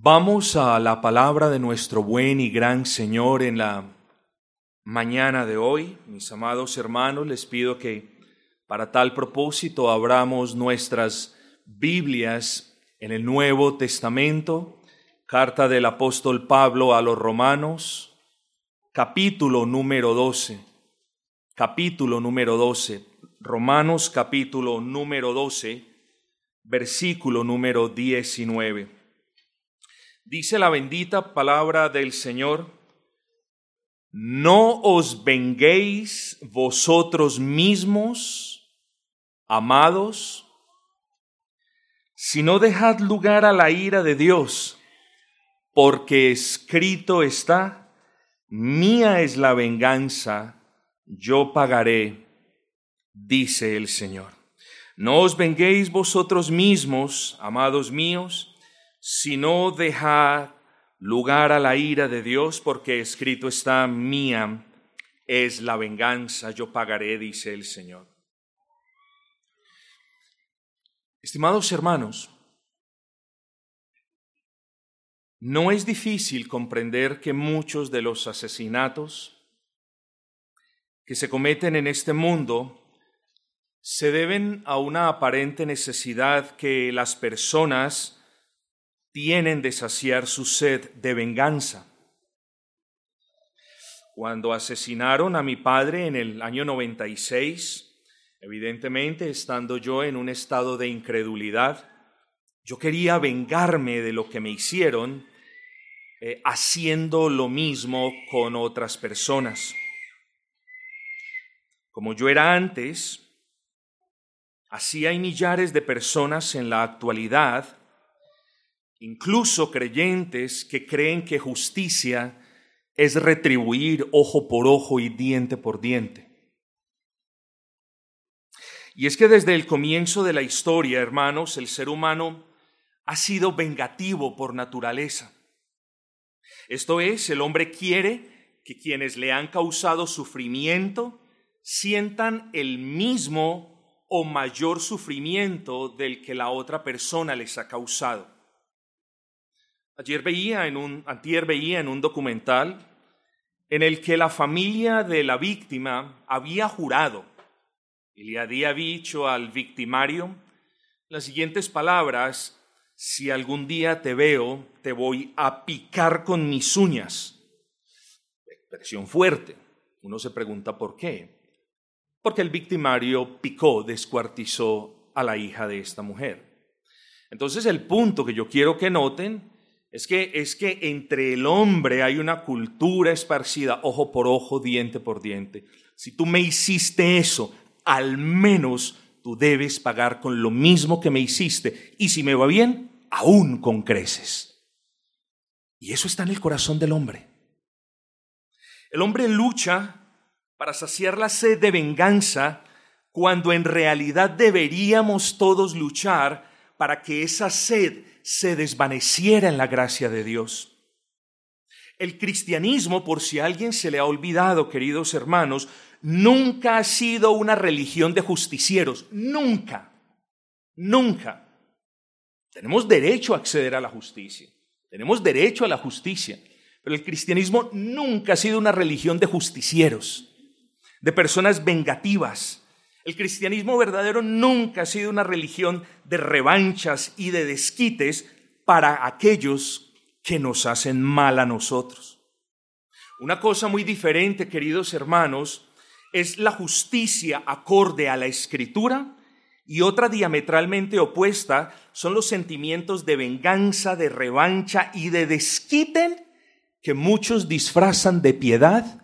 Vamos a la palabra de nuestro buen y gran Señor en la mañana de hoy. Mis amados hermanos, les pido que para tal propósito abramos nuestras Biblias en el Nuevo Testamento, carta del apóstol Pablo a los romanos, capítulo número 12, capítulo número 12, Romanos capítulo número 12, versículo número 19. Dice la bendita palabra del Señor, no os venguéis vosotros mismos, amados, sino dejad lugar a la ira de Dios, porque escrito está, mía es la venganza, yo pagaré, dice el Señor. No os venguéis vosotros mismos, amados míos, sino dejad lugar a la ira de Dios, porque escrito está, mía es la venganza, yo pagaré, dice el Señor. Estimados hermanos, no es difícil comprender que muchos de los asesinatos que se cometen en este mundo se deben a una aparente necesidad que las personas tienen de saciar su sed de venganza. Cuando asesinaron a mi padre en el año 96, evidentemente estando yo en un estado de incredulidad, yo quería vengarme de lo que me hicieron eh, haciendo lo mismo con otras personas. Como yo era antes, así hay millares de personas en la actualidad incluso creyentes que creen que justicia es retribuir ojo por ojo y diente por diente. Y es que desde el comienzo de la historia, hermanos, el ser humano ha sido vengativo por naturaleza. Esto es, el hombre quiere que quienes le han causado sufrimiento sientan el mismo o mayor sufrimiento del que la otra persona les ha causado. Ayer veía en un, antier veía en un documental en el que la familia de la víctima había jurado y le había dicho al victimario las siguientes palabras, si algún día te veo, te voy a picar con mis uñas. Expresión fuerte. Uno se pregunta por qué. Porque el victimario picó, descuartizó a la hija de esta mujer. Entonces el punto que yo quiero que noten es que, es que entre el hombre hay una cultura esparcida, ojo por ojo, diente por diente. Si tú me hiciste eso, al menos tú debes pagar con lo mismo que me hiciste. Y si me va bien, aún con creces. Y eso está en el corazón del hombre. El hombre lucha para saciar la sed de venganza cuando en realidad deberíamos todos luchar para que esa sed se desvaneciera en la gracia de Dios. El cristianismo, por si a alguien se le ha olvidado, queridos hermanos, nunca ha sido una religión de justicieros, nunca, nunca. Tenemos derecho a acceder a la justicia, tenemos derecho a la justicia, pero el cristianismo nunca ha sido una religión de justicieros, de personas vengativas, el cristianismo verdadero nunca ha sido una religión de revanchas y de desquites para aquellos que nos hacen mal a nosotros. Una cosa muy diferente, queridos hermanos, es la justicia acorde a la escritura y otra diametralmente opuesta son los sentimientos de venganza, de revancha y de desquite que muchos disfrazan de piedad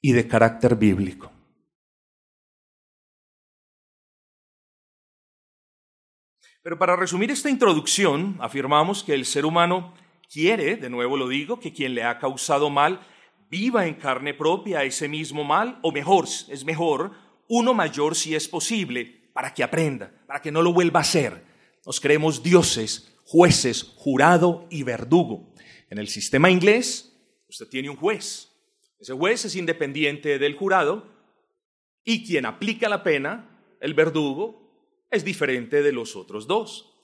y de carácter bíblico. Pero para resumir esta introducción, afirmamos que el ser humano quiere, de nuevo lo digo, que quien le ha causado mal viva en carne propia ese mismo mal, o mejor, es mejor, uno mayor si es posible, para que aprenda, para que no lo vuelva a hacer. Nos creemos dioses, jueces, jurado y verdugo. En el sistema inglés, usted tiene un juez. Ese juez es independiente del jurado y quien aplica la pena, el verdugo, es diferente de los otros dos.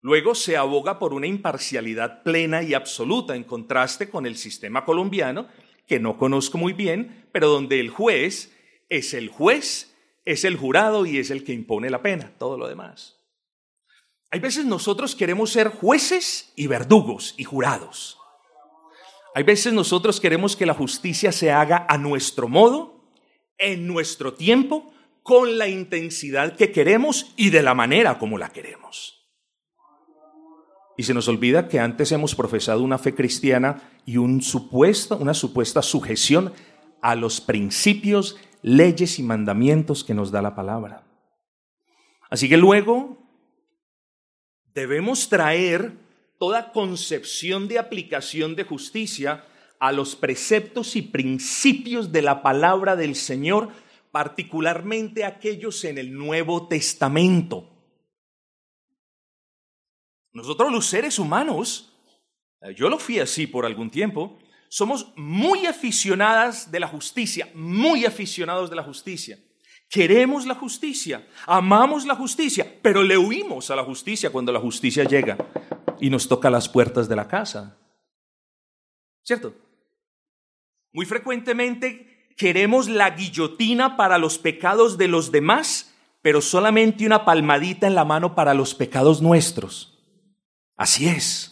Luego se aboga por una imparcialidad plena y absoluta en contraste con el sistema colombiano, que no conozco muy bien, pero donde el juez es el juez, es el jurado y es el que impone la pena, todo lo demás. Hay veces nosotros queremos ser jueces y verdugos y jurados. Hay veces nosotros queremos que la justicia se haga a nuestro modo, en nuestro tiempo, con la intensidad que queremos y de la manera como la queremos. Y se nos olvida que antes hemos profesado una fe cristiana y una supuesta sujeción a los principios, leyes y mandamientos que nos da la palabra. Así que luego debemos traer toda concepción de aplicación de justicia a los preceptos y principios de la palabra del Señor, particularmente aquellos en el Nuevo Testamento. Nosotros los seres humanos, eh, yo lo fui así por algún tiempo, somos muy aficionadas de la justicia, muy aficionados de la justicia. Queremos la justicia, amamos la justicia, pero le huimos a la justicia cuando la justicia llega y nos toca las puertas de la casa. ¿Cierto? Muy frecuentemente queremos la guillotina para los pecados de los demás, pero solamente una palmadita en la mano para los pecados nuestros. Así es.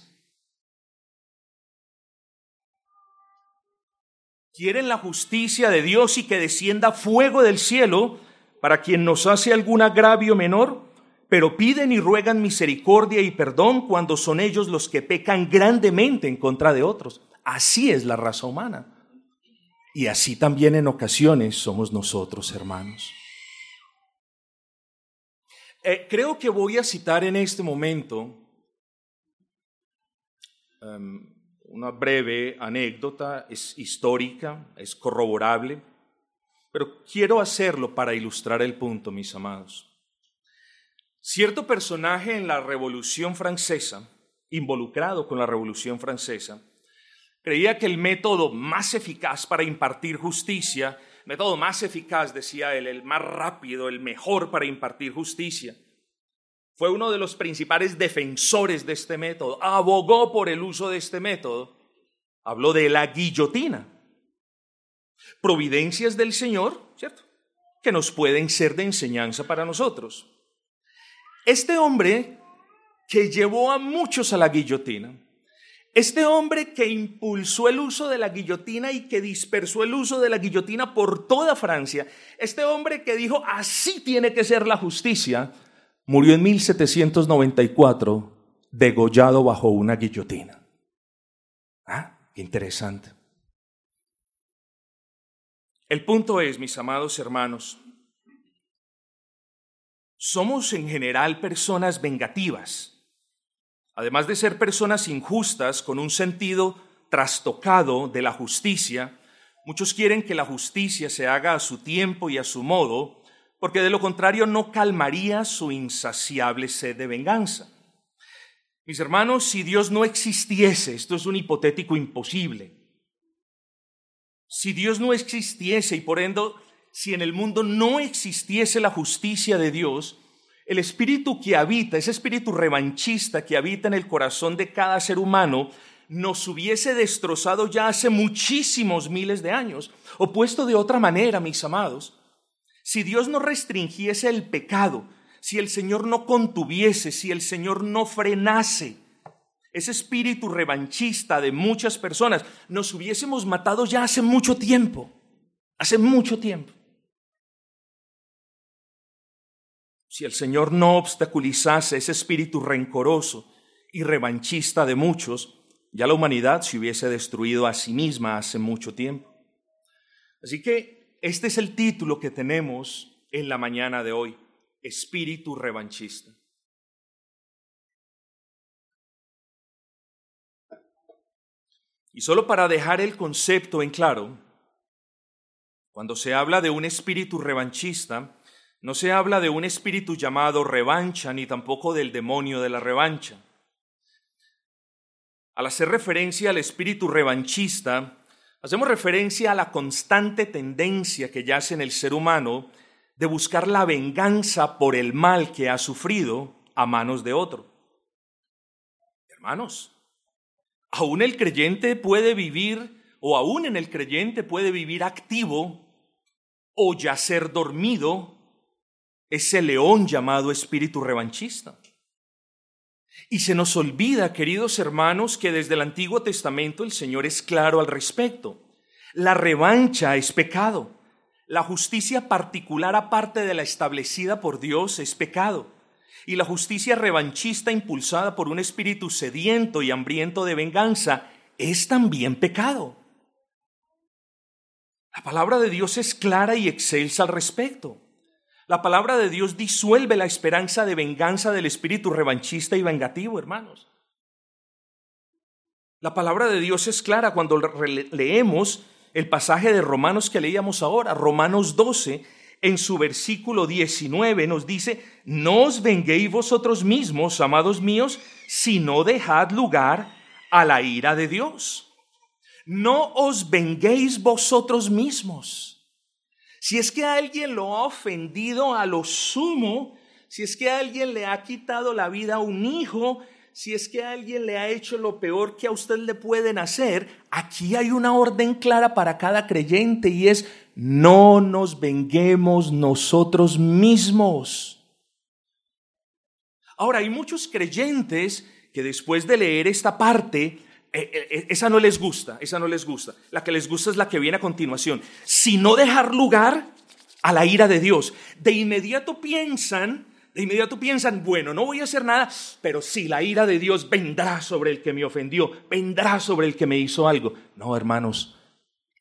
Quieren la justicia de Dios y que descienda fuego del cielo para quien nos hace algún agravio menor, pero piden y ruegan misericordia y perdón cuando son ellos los que pecan grandemente en contra de otros. Así es la raza humana. Y así también en ocasiones somos nosotros, hermanos. Eh, creo que voy a citar en este momento Em, una breve anécdota, es histórica, es corroborable, pero quiero hacerlo para ilustrar el punto, mis amados. Cierto personaje en la Revolución Francesa, involucrado con la Revolución Francesa, creía que el método más eficaz para impartir justicia, método más eficaz, decía él, el más rápido, el mejor para impartir justicia, fue uno de los principales defensores de este método, abogó por el uso de este método, habló de la guillotina. Providencias del Señor, ¿cierto? Que nos pueden ser de enseñanza para nosotros. Este hombre que llevó a muchos a la guillotina, este hombre que impulsó el uso de la guillotina y que dispersó el uso de la guillotina por toda Francia, este hombre que dijo, así tiene que ser la justicia, murió en 1794 degollado bajo una guillotina. Ah, interesante. El punto es, mis amados hermanos, somos en general personas vengativas, además de ser personas injustas con un sentido trastocado de la justicia, muchos quieren que la justicia se haga a su tiempo y a su modo, porque de lo contrario no calmaría su insaciable sed de venganza. Mis hermanos, si Dios no existiese, esto es un hipotético imposible, si Dios no existiese y por ende, si en el mundo no existiese la justicia de Dios, el espíritu que habita, ese espíritu revanchista que habita en el corazón de cada ser humano, nos hubiese destrozado ya hace muchísimos miles de años. O puesto de otra manera, mis amados, si Dios no restringiese el pecado, si el Señor no contuviese, si el Señor no frenase ese espíritu revanchista de muchas personas, nos hubiésemos matado ya hace mucho tiempo, hace mucho tiempo. Si el Señor no obstaculizase ese espíritu rencoroso y revanchista de muchos, ya la humanidad se hubiese destruido a sí misma hace mucho tiempo. Así que este es el título que tenemos en la mañana de hoy, espíritu revanchista. Y solo para dejar el concepto en claro, cuando se habla de un espíritu revanchista, no se habla de un espíritu llamado revancha, ni tampoco del demonio de la revancha. Al hacer referencia al espíritu revanchista, Hacemos referencia a la constante tendencia que yace en el ser humano de buscar la venganza por el mal que ha sufrido a manos de otro. Hermanos, aún el creyente puede vivir, o aún en el creyente puede vivir activo o yacer dormido ese león llamado espíritu revanchista. Y se nos olvida, queridos hermanos, que desde el Antiguo Testamento el Señor es claro al respecto. La revancha es pecado. La justicia particular aparte de la establecida por Dios es pecado. Y la justicia revanchista impulsada por un espíritu sediento y hambriento de venganza es también pecado. La palabra de Dios es clara y excelsa al respecto. La palabra de Dios disuelve la esperanza de venganza del espíritu revanchista y vengativo, hermanos. La palabra de Dios es clara cuando leemos el pasaje de Romanos que leíamos ahora, Romanos 12, en su versículo 19 nos dice, no os venguéis vosotros mismos, amados míos, sino dejad lugar a la ira de Dios. No os venguéis vosotros mismos. Si es que alguien lo ha ofendido a lo sumo, si es que alguien le ha quitado la vida a un hijo, si es que alguien le ha hecho lo peor que a usted le pueden hacer, aquí hay una orden clara para cada creyente y es no nos venguemos nosotros mismos. Ahora, hay muchos creyentes que después de leer esta parte, esa no les gusta, esa no les gusta. La que les gusta es la que viene a continuación. Si no dejar lugar a la ira de Dios, de inmediato piensan de inmediato piensan, bueno, no voy a hacer nada, pero sí, la ira de Dios vendrá sobre el que me ofendió, vendrá sobre el que me hizo algo. No, hermanos,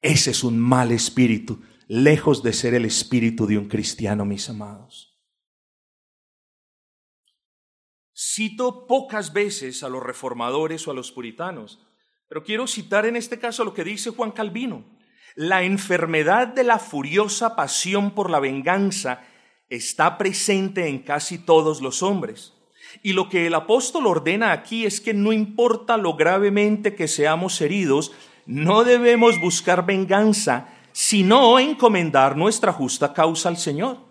ese es un mal espíritu, lejos de ser el espíritu de un cristiano, mis amados. Cito pocas veces a los reformadores o a los puritanos, pero quiero citar en este caso lo que dice Juan Calvino. La enfermedad de la furiosa pasión por la venganza está presente en casi todos los hombres. Y lo que el apóstol ordena aquí es que no importa lo gravemente que seamos heridos, no debemos buscar venganza, sino encomendar nuestra justa causa al Señor.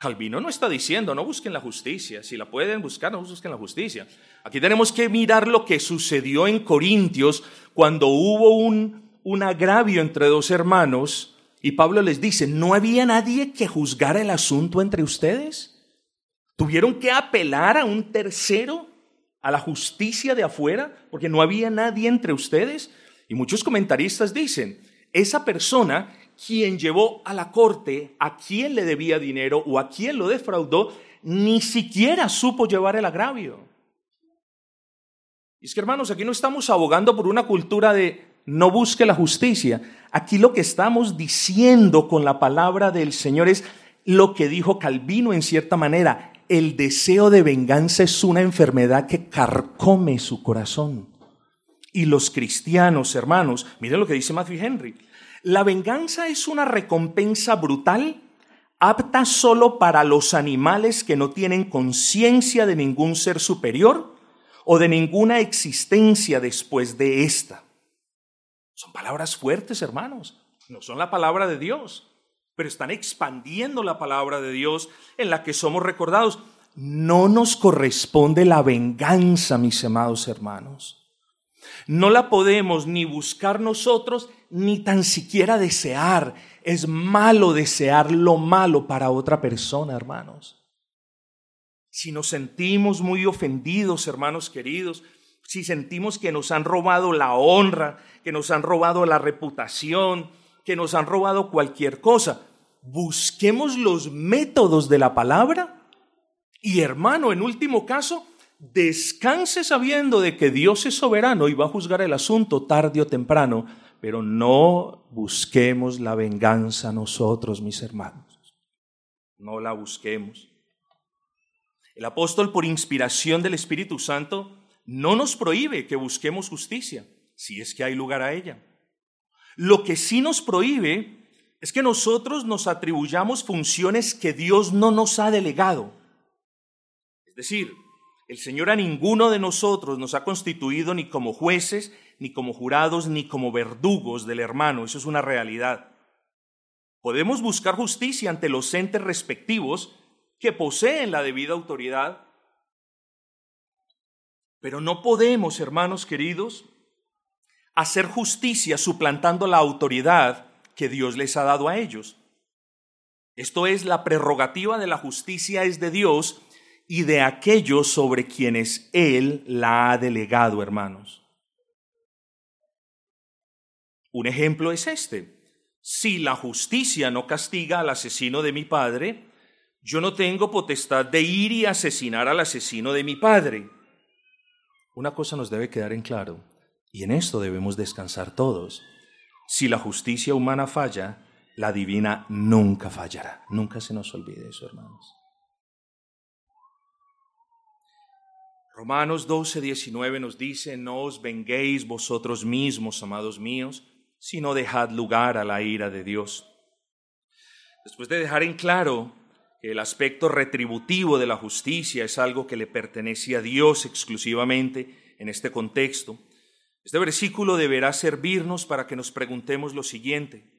Calvino no está diciendo, no busquen la justicia, si la pueden buscar, no busquen la justicia. Aquí tenemos que mirar lo que sucedió en Corintios cuando hubo un, un agravio entre dos hermanos y Pablo les dice, ¿no había nadie que juzgara el asunto entre ustedes? ¿Tuvieron que apelar a un tercero, a la justicia de afuera, porque no había nadie entre ustedes? Y muchos comentaristas dicen, esa persona quien llevó a la corte a quien le debía dinero o a quien lo defraudó, ni siquiera supo llevar el agravio. Y es que hermanos, aquí no estamos abogando por una cultura de no busque la justicia. Aquí lo que estamos diciendo con la palabra del Señor es lo que dijo Calvino en cierta manera. El deseo de venganza es una enfermedad que carcome su corazón. Y los cristianos, hermanos, miren lo que dice Matthew Henry. La venganza es una recompensa brutal apta solo para los animales que no tienen conciencia de ningún ser superior o de ninguna existencia después de esta. Son palabras fuertes, hermanos. No son la palabra de Dios, pero están expandiendo la palabra de Dios en la que somos recordados. No nos corresponde la venganza, mis amados hermanos. No la podemos ni buscar nosotros, ni tan siquiera desear. Es malo desear lo malo para otra persona, hermanos. Si nos sentimos muy ofendidos, hermanos queridos, si sentimos que nos han robado la honra, que nos han robado la reputación, que nos han robado cualquier cosa, busquemos los métodos de la palabra y hermano, en último caso, descanse sabiendo de que Dios es soberano y va a juzgar el asunto tarde o temprano, pero no busquemos la venganza nosotros, mis hermanos. No la busquemos. El apóstol, por inspiración del Espíritu Santo, no nos prohíbe que busquemos justicia, si es que hay lugar a ella. Lo que sí nos prohíbe es que nosotros nos atribuyamos funciones que Dios no nos ha delegado. Es decir, el Señor a ninguno de nosotros nos ha constituido ni como jueces, ni como jurados, ni como verdugos del hermano. Eso es una realidad. Podemos buscar justicia ante los entes respectivos que poseen la debida autoridad Pero no podemos, hermanos queridos, hacer justicia suplantando la autoridad que Dios les ha dado a ellos. Esto es, la prerrogativa de la justicia es de Dios y de aquellos sobre quienes Él la ha delegado, hermanos. Un ejemplo es este. Si la justicia no castiga al asesino de mi padre, yo no tengo potestad de ir y asesinar al asesino de mi padre. Una cosa nos debe quedar en claro, y en esto debemos descansar todos. Si la justicia humana falla, la divina nunca fallará. Nunca se nos olvide eso, hermanos. Romanos 12, 19 nos dice, no os venguéis vosotros mismos, amados míos, sino dejad lugar a la ira de Dios. Después de dejar en claro que el aspecto retributivo de la justicia es algo que le pertenece a Dios exclusivamente en este contexto, este versículo deberá servirnos para que nos preguntemos lo siguiente.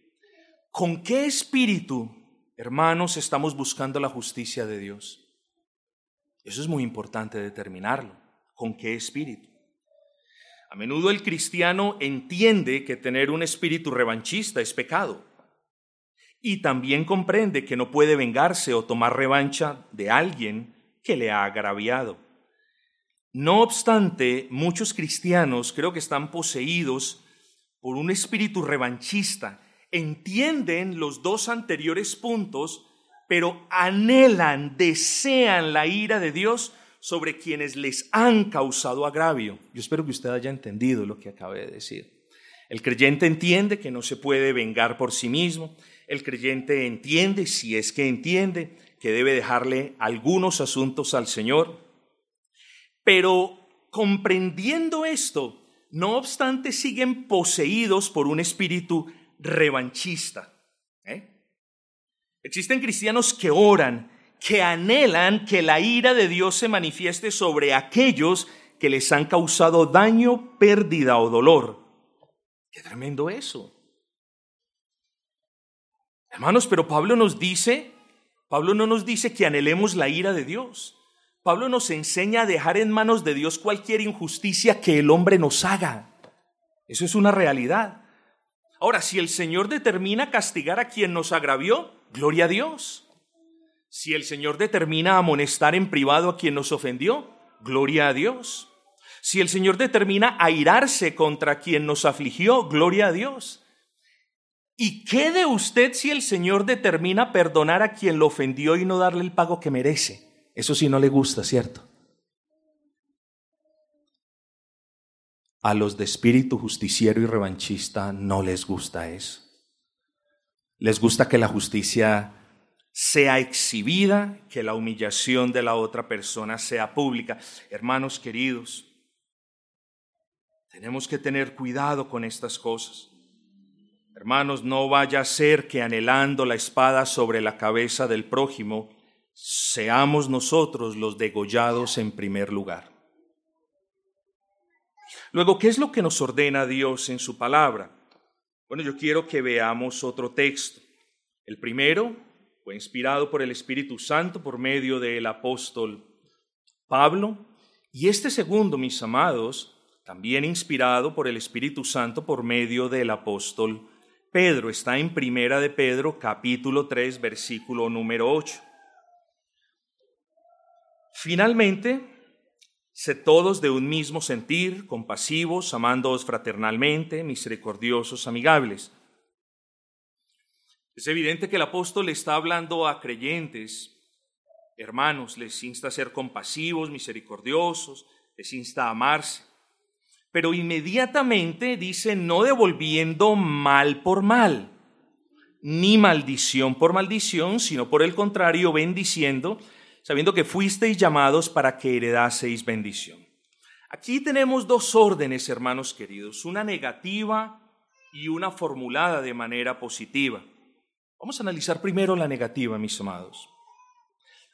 ¿Con qué espíritu, hermanos, estamos buscando la justicia de Dios? Eso es muy importante determinarlo. ¿Con qué espíritu? A menudo el cristiano entiende que tener un espíritu revanchista es pecado y también comprende que no puede vengarse o tomar revancha de alguien que le ha agraviado. No obstante, muchos cristianos creo que están poseídos por un espíritu revanchista. Entienden los dos anteriores puntos, pero anhelan, desean la ira de Dios sobre quienes les han causado agravio. Yo espero que usted haya entendido lo que acabé de decir. El creyente entiende que no se puede vengar por sí mismo. El creyente entiende, si es que entiende, que debe dejarle algunos asuntos al Señor pero comprendiendo esto, no obstante, siguen poseídos por un espíritu revanchista. ¿eh? Existen cristianos que oran, que anhelan que la ira de Dios se manifieste sobre aquellos que les han causado daño, pérdida o dolor. Qué tremendo eso. Hermanos, pero Pablo nos dice, Pablo no nos dice que anhelemos la ira de Dios. Pablo nos enseña a dejar en manos de Dios cualquier injusticia que el hombre nos haga. Eso es una realidad. Ahora, si el Señor determina castigar a quien nos agravió, gloria a Dios. Si el Señor determina amonestar en privado a quien nos ofendió, gloria a Dios. Si el Señor determina airarse contra quien nos afligió, gloria a Dios. ¿Y qué de usted si el Señor determina perdonar a quien lo ofendió y no darle el pago que merece? Eso sí no le gusta, ¿cierto? A los de espíritu justiciero y revanchista no les gusta eso. Les gusta que la justicia sea exhibida, que la humillación de la otra persona sea pública. Hermanos queridos, tenemos que tener cuidado con estas cosas. Hermanos, no vaya a ser que anhelando la espada sobre la cabeza del prójimo, seamos nosotros los degollados en primer lugar. Luego, ¿qué es lo que nos ordena Dios en su palabra? Bueno, yo quiero que veamos otro texto. El primero fue inspirado por el Espíritu Santo por medio del apóstol Pablo. Y este segundo, mis amados, también inspirado por el Espíritu Santo por medio del apóstol Pedro. Está en Primera de Pedro, capítulo 3, versículo número 8. Finalmente, sed todos de un mismo sentir, compasivos, amándoos fraternalmente, misericordiosos, amigables. Es evidente que el apóstol está hablando a creyentes, hermanos, les insta a ser compasivos, misericordiosos, les insta a amarse. Pero inmediatamente dice no devolviendo mal por mal, ni maldición por maldición, sino por el contrario, bendiciendo, sabiendo que fuisteis llamados para que heredaseis bendición. Aquí tenemos dos órdenes, hermanos queridos, una negativa y una formulada de manera positiva. Vamos a analizar primero la negativa, mis amados.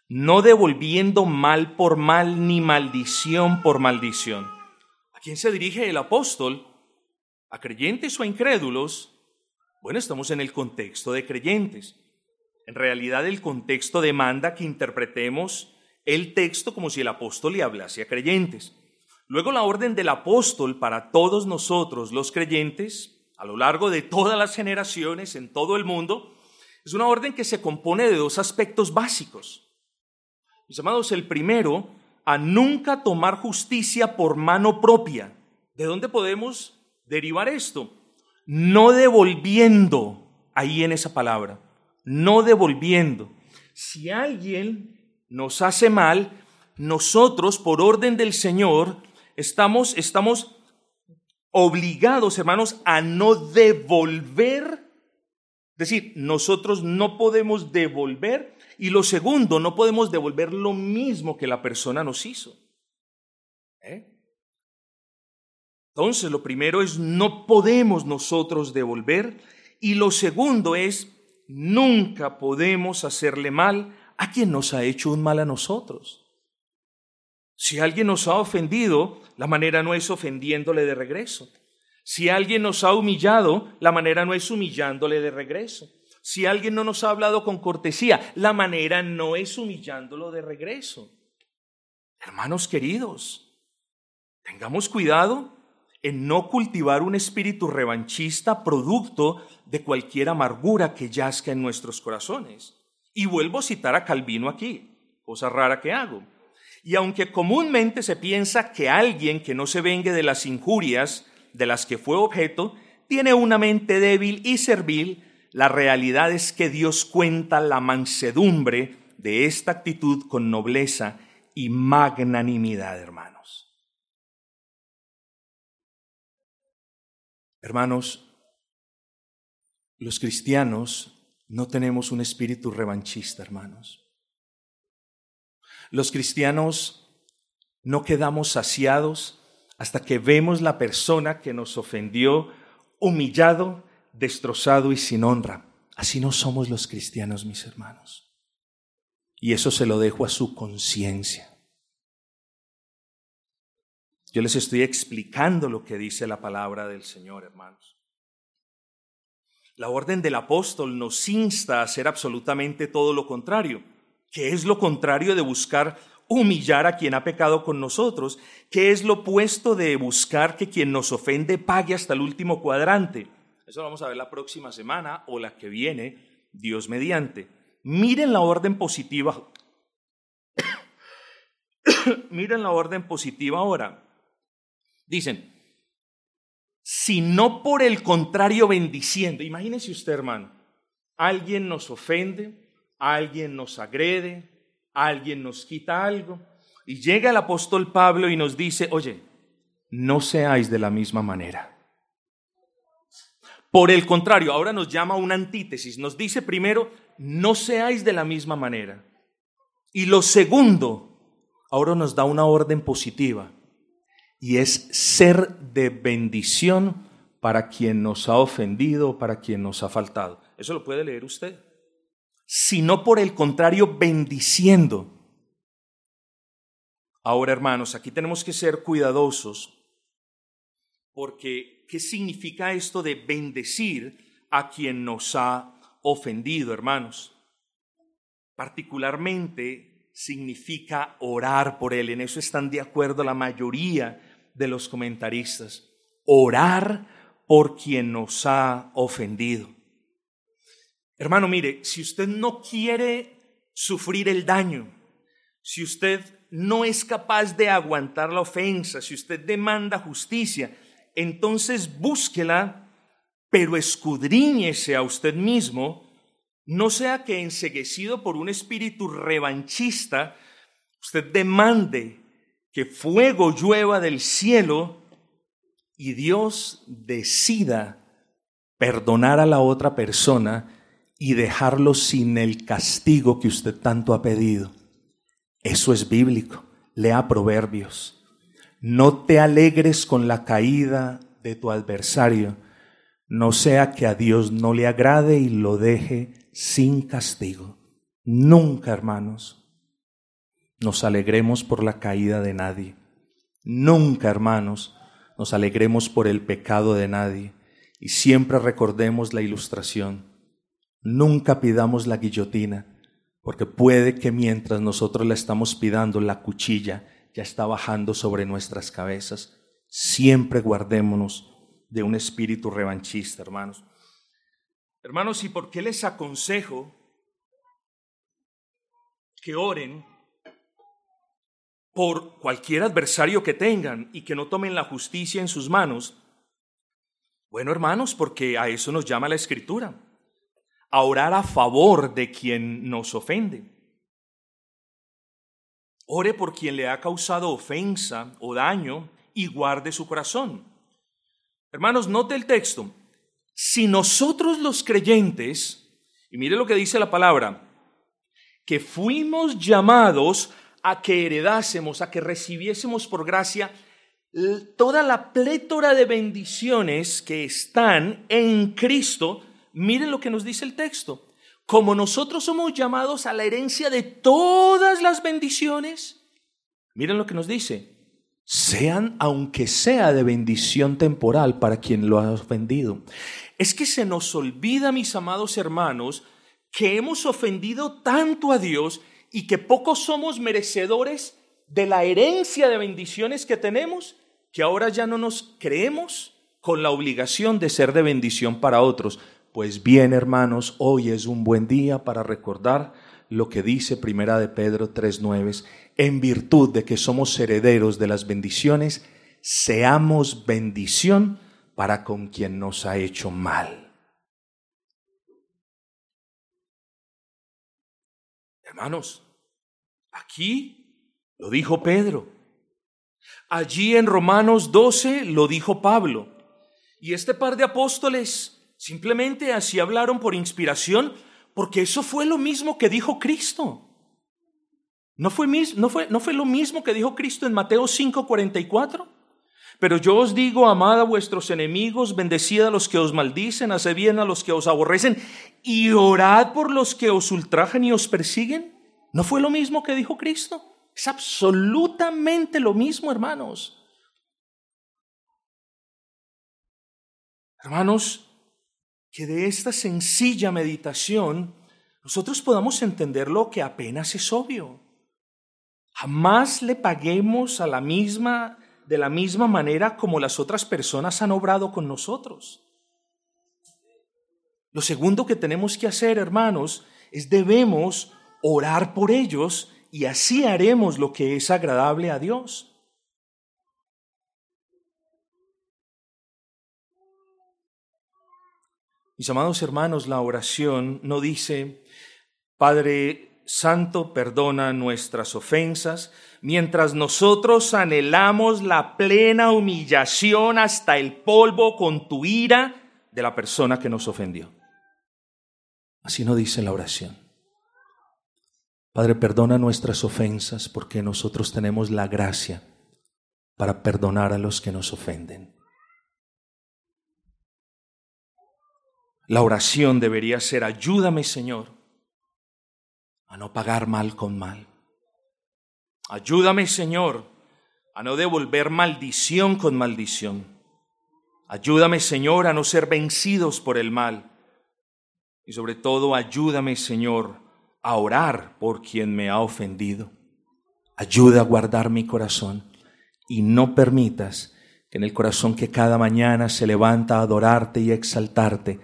No devolviendo mal por mal ni maldición por maldición. ¿A quién se dirige el apóstol? ¿A creyentes o a incrédulos? Bueno, estamos en el contexto de creyentes. En realidad el contexto demanda que interpretemos el texto como si el apóstol le hablase a creyentes. Luego la orden del apóstol para todos nosotros, los creyentes, a lo largo de todas las generaciones en todo el mundo, es una orden que se compone de dos aspectos básicos. Mis amados, el primero, a nunca tomar justicia por mano propia. ¿De dónde podemos derivar esto? No devolviendo, ahí en esa palabra, no devolviendo. Si alguien nos hace mal, nosotros, por orden del Señor, estamos, estamos obligados, hermanos, a no devolver. Es decir, nosotros no podemos devolver. Y lo segundo, no podemos devolver lo mismo que la persona nos hizo. ¿Eh? Entonces, lo primero es no podemos nosotros devolver. Y lo segundo es nunca podemos hacerle mal a quien nos ha hecho un mal a nosotros. Si alguien nos ha ofendido, la manera no es ofendiéndole de regreso. Si alguien nos ha humillado, la manera no es humillándole de regreso. Si alguien no nos ha hablado con cortesía, la manera no es humillándolo de regreso. Hermanos queridos, tengamos cuidado en no cultivar un espíritu revanchista producto de cualquier amargura que yazca en nuestros corazones. Y vuelvo a citar a Calvino aquí, cosa rara que hago. Y aunque comúnmente se piensa que alguien que no se vengue de las injurias de las que fue objeto, tiene una mente débil y servil, la realidad es que Dios cuenta la mansedumbre de esta actitud con nobleza y magnanimidad, hermanos. Hermanos, los cristianos no tenemos un espíritu revanchista, hermanos. Los cristianos no quedamos saciados hasta que vemos la persona que nos ofendió humillado, destrozado y sin honra. Así no somos los cristianos, mis hermanos. Y eso se lo dejo a su conciencia. Yo les estoy explicando lo que dice la palabra del Señor, hermanos. La orden del apóstol nos insta a hacer absolutamente todo lo contrario que es lo contrario de buscar humillar a quien ha pecado con nosotros, que es lo opuesto de buscar que quien nos ofende pague hasta el último cuadrante. Eso lo vamos a ver la próxima semana o la que viene, Dios mediante. Miren la orden positiva. Miren la orden positiva ahora. Dicen, si no por el contrario bendiciendo, imagínese usted hermano, alguien nos ofende, alguien nos agrede, alguien nos quita algo. Y llega el apóstol Pablo y nos dice, oye, no seáis de la misma manera. Por el contrario, ahora nos llama una antítesis. Nos dice primero, no seáis de la misma manera. Y lo segundo, ahora nos da una orden positiva. Y es ser de bendición para quien nos ha ofendido, para quien nos ha faltado. Eso lo puede leer usted sino por el contrario bendiciendo. Ahora, hermanos, aquí tenemos que ser cuidadosos porque ¿qué significa esto de bendecir a quien nos ha ofendido, hermanos? Particularmente significa orar por él. En eso están de acuerdo la mayoría de los comentaristas. Orar por quien nos ha ofendido. Hermano, mire, si usted no quiere sufrir el daño, si usted no es capaz de aguantar la ofensa, si usted demanda justicia, entonces búsquela, pero escudriñese a usted mismo, no sea que enseguecido por un espíritu revanchista, usted demande que fuego llueva del cielo y Dios decida perdonar a la otra persona y dejarlo sin el castigo que usted tanto ha pedido. Eso es bíblico. Lea Proverbios. No te alegres con la caída de tu adversario, no sea que a Dios no le agrade y lo deje sin castigo. Nunca, hermanos, nos alegremos por la caída de nadie. Nunca, hermanos, nos alegremos por el pecado de nadie. Y siempre recordemos la ilustración Nunca pidamos la guillotina, porque puede que mientras nosotros la estamos pidiendo, la cuchilla ya está bajando sobre nuestras cabezas. Siempre guardémonos de un espíritu revanchista, hermanos. Hermanos, ¿y por qué les aconsejo que oren por cualquier adversario que tengan y que no tomen la justicia en sus manos? Bueno, hermanos, porque a eso nos llama la Escritura, a orar a favor de quien nos ofende. Ore por quien le ha causado ofensa o daño y guarde su corazón. Hermanos, note el texto. Si nosotros los creyentes, y mire lo que dice la palabra, que fuimos llamados a que heredásemos, a que recibiésemos por gracia toda la plétora de bendiciones que están en Cristo, miren lo que nos dice el texto. Como nosotros somos llamados a la herencia de todas las bendiciones, miren lo que nos dice. Sean, aunque sea de bendición temporal para quien lo ha ofendido. Es que se nos olvida, mis amados hermanos, que hemos ofendido tanto a Dios y que pocos somos merecedores de la herencia de bendiciones que tenemos, que ahora ya no nos creemos con la obligación de ser de bendición para otros. Pues bien, hermanos, hoy es un buen día para recordar lo que dice Primera de Pedro 3:9, en virtud de que somos herederos de las bendiciones, seamos bendición para con quien nos ha hecho mal. Hermanos, aquí lo dijo Pedro. Allí en Romanos 12 lo dijo Pablo. Y este par de apóstoles simplemente así hablaron por inspiración, porque eso fue lo mismo que dijo Cristo. ¿No fue, no fue, no fue lo mismo que dijo Cristo en Mateo 5:44? Pero yo os digo, amad a vuestros enemigos, bendecid a los que os maldicen, haced bien a los que os aborrecen, y orad por los que os ultrajan y os persiguen. ¿No fue lo mismo que dijo Cristo? Es absolutamente lo mismo, hermanos. Hermanos, que de esta sencilla meditación nosotros podamos entender lo que apenas es obvio. Jamás le paguemos a la misma de la misma manera como las otras personas han obrado con nosotros. Lo segundo que tenemos que hacer, hermanos, es debemos orar por ellos y así haremos lo que es agradable a Dios. Mis amados hermanos, la oración no dice, Padre Santo, perdona nuestras ofensas, mientras nosotros anhelamos la plena humillación hasta el polvo con tu ira de la persona que nos ofendió. Así no dice la oración. Padre, perdona nuestras ofensas porque nosotros tenemos la gracia para perdonar a los que nos ofenden. La oración debería ser, ayúdame Señor a no pagar mal con mal. Ayúdame, Señor, a no devolver maldición con maldición. Ayúdame, Señor, a no ser vencidos por el mal. Y sobre todo, ayúdame, Señor, a orar por quien me ha ofendido. Ayuda a guardar mi corazón y no permitas que en el corazón que cada mañana se levanta a adorarte y exaltarte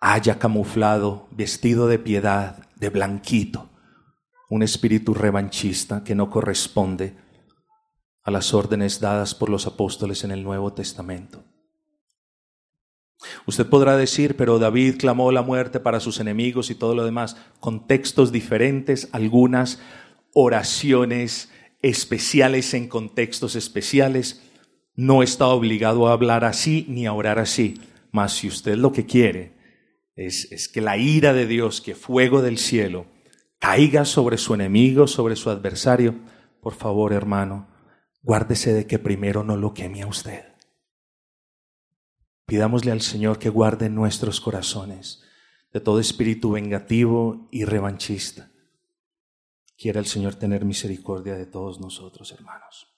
haya camuflado, vestido de piedad, de blanquito, un espíritu revanchista que no corresponde a las órdenes dadas por los apóstoles en el Nuevo Testamento. Usted podrá decir, pero David clamó la muerte para sus enemigos y todo lo demás, contextos diferentes, algunas oraciones especiales en contextos especiales. No está obligado a hablar así ni a orar así, mas si usted lo que quiere es, es que la ira de Dios, que fuego del cielo, caiga sobre su enemigo, sobre su adversario, por favor, hermano, guárdese de que primero no lo queme a usted. Pidámosle al Señor que guarde nuestros corazones de todo espíritu vengativo y revanchista. Quiera el Señor tener misericordia de todos nosotros, hermanos.